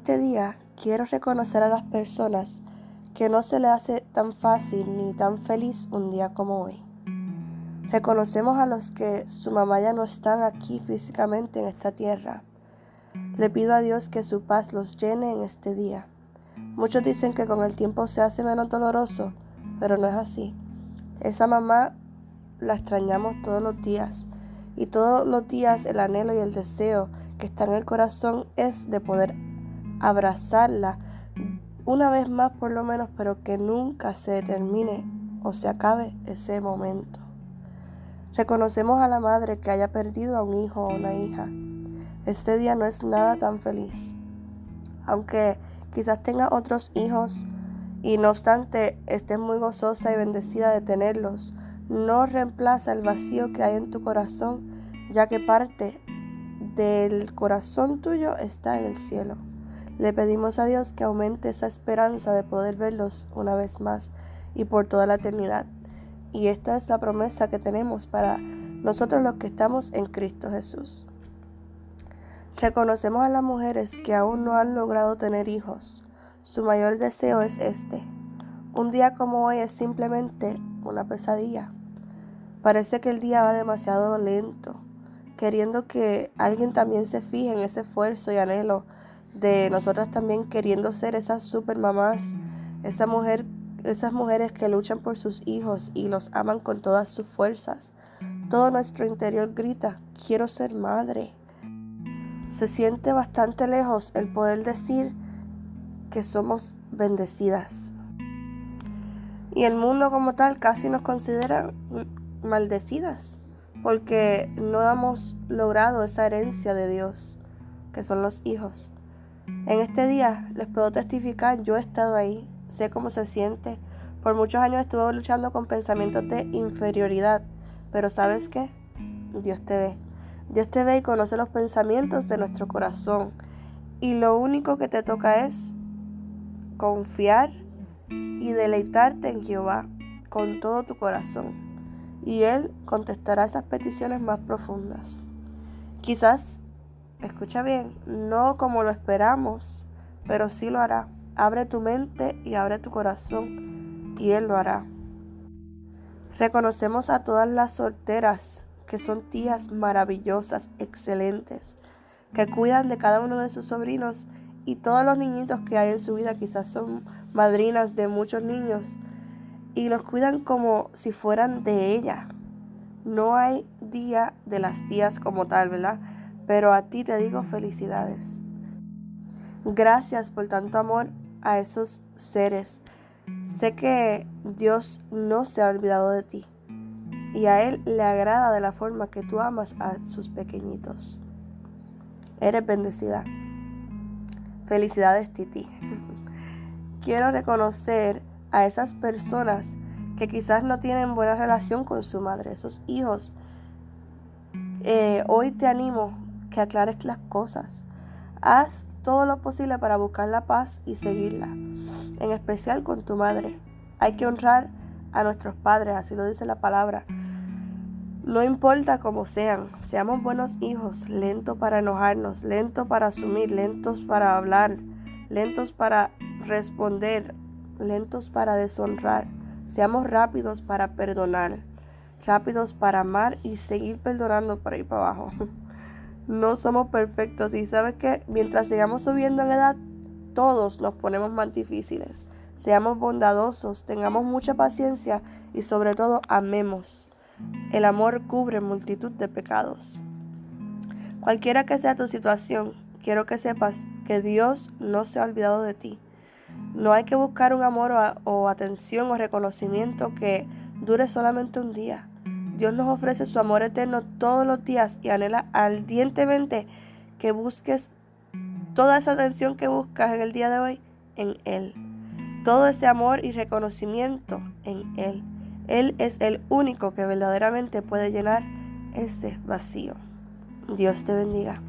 este día quiero reconocer a las personas que no se le hace tan fácil ni tan feliz un día como hoy. Reconocemos a los que su mamá ya no están aquí físicamente en esta tierra. Le pido a Dios que su paz los llene en este día. Muchos dicen que con el tiempo se hace menos doloroso, pero no es así. Esa mamá la extrañamos todos los días y todos los días el anhelo y el deseo que está en el corazón es de poder abrazarla una vez más por lo menos, pero que nunca se termine o se acabe ese momento. Reconocemos a la madre que haya perdido a un hijo o una hija. Este día no es nada tan feliz. Aunque quizás tenga otros hijos y no obstante estés muy gozosa y bendecida de tenerlos, no reemplaza el vacío que hay en tu corazón, ya que parte del corazón tuyo está en el cielo. Le pedimos a Dios que aumente esa esperanza de poder verlos una vez más y por toda la eternidad. Y esta es la promesa que tenemos para nosotros los que estamos en Cristo Jesús. Reconocemos a las mujeres que aún no han logrado tener hijos. Su mayor deseo es este. Un día como hoy es simplemente una pesadilla. Parece que el día va demasiado lento, queriendo que alguien también se fije en ese esfuerzo y anhelo de nosotras también queriendo ser esas super mamás, esa mujer, esas mujeres que luchan por sus hijos y los aman con todas sus fuerzas. Todo nuestro interior grita, quiero ser madre. Se siente bastante lejos el poder decir que somos bendecidas. Y el mundo como tal casi nos considera maldecidas porque no hemos logrado esa herencia de Dios, que son los hijos. En este día les puedo testificar, yo he estado ahí, sé cómo se siente. Por muchos años estuve luchando con pensamientos de inferioridad, pero ¿sabes qué? Dios te ve. Dios te ve y conoce los pensamientos de nuestro corazón. Y lo único que te toca es confiar y deleitarte en Jehová con todo tu corazón. Y Él contestará esas peticiones más profundas. Quizás Escucha bien, no como lo esperamos, pero sí lo hará. Abre tu mente y abre tu corazón y Él lo hará. Reconocemos a todas las solteras que son tías maravillosas, excelentes, que cuidan de cada uno de sus sobrinos y todos los niñitos que hay en su vida quizás son madrinas de muchos niños y los cuidan como si fueran de ella. No hay día de las tías como tal, ¿verdad? Pero a ti te digo felicidades. Gracias por tanto amor a esos seres. Sé que Dios no se ha olvidado de ti y a Él le agrada de la forma que tú amas a sus pequeñitos. Eres bendecida. Felicidades, Titi. Quiero reconocer a esas personas que quizás no tienen buena relación con su madre, esos hijos. Eh, hoy te animo que aclares las cosas. Haz todo lo posible para buscar la paz y seguirla, en especial con tu madre. Hay que honrar a nuestros padres, así lo dice la palabra. No importa cómo sean, seamos buenos hijos, lentos para enojarnos, lentos para asumir, lentos para hablar, lentos para responder, lentos para deshonrar. Seamos rápidos para perdonar, rápidos para amar y seguir perdonando para ir para abajo. no somos perfectos y sabes que mientras sigamos subiendo en edad, todos nos ponemos más difíciles. Seamos bondadosos, tengamos mucha paciencia y sobre todo amemos. El amor cubre multitud de pecados. Cualquiera que sea tu situación, quiero que sepas que Dios no se ha olvidado de ti. No hay que buscar un amor o, o atención o reconocimiento que dure solamente un día. Dios nos ofrece su amor eterno todos los días y anhela ardientemente que busques toda esa atención que buscas en el día de hoy en Él. Todo ese amor y reconocimiento en Él. Él es el único que verdaderamente puede llenar ese vacío. Dios te bendiga.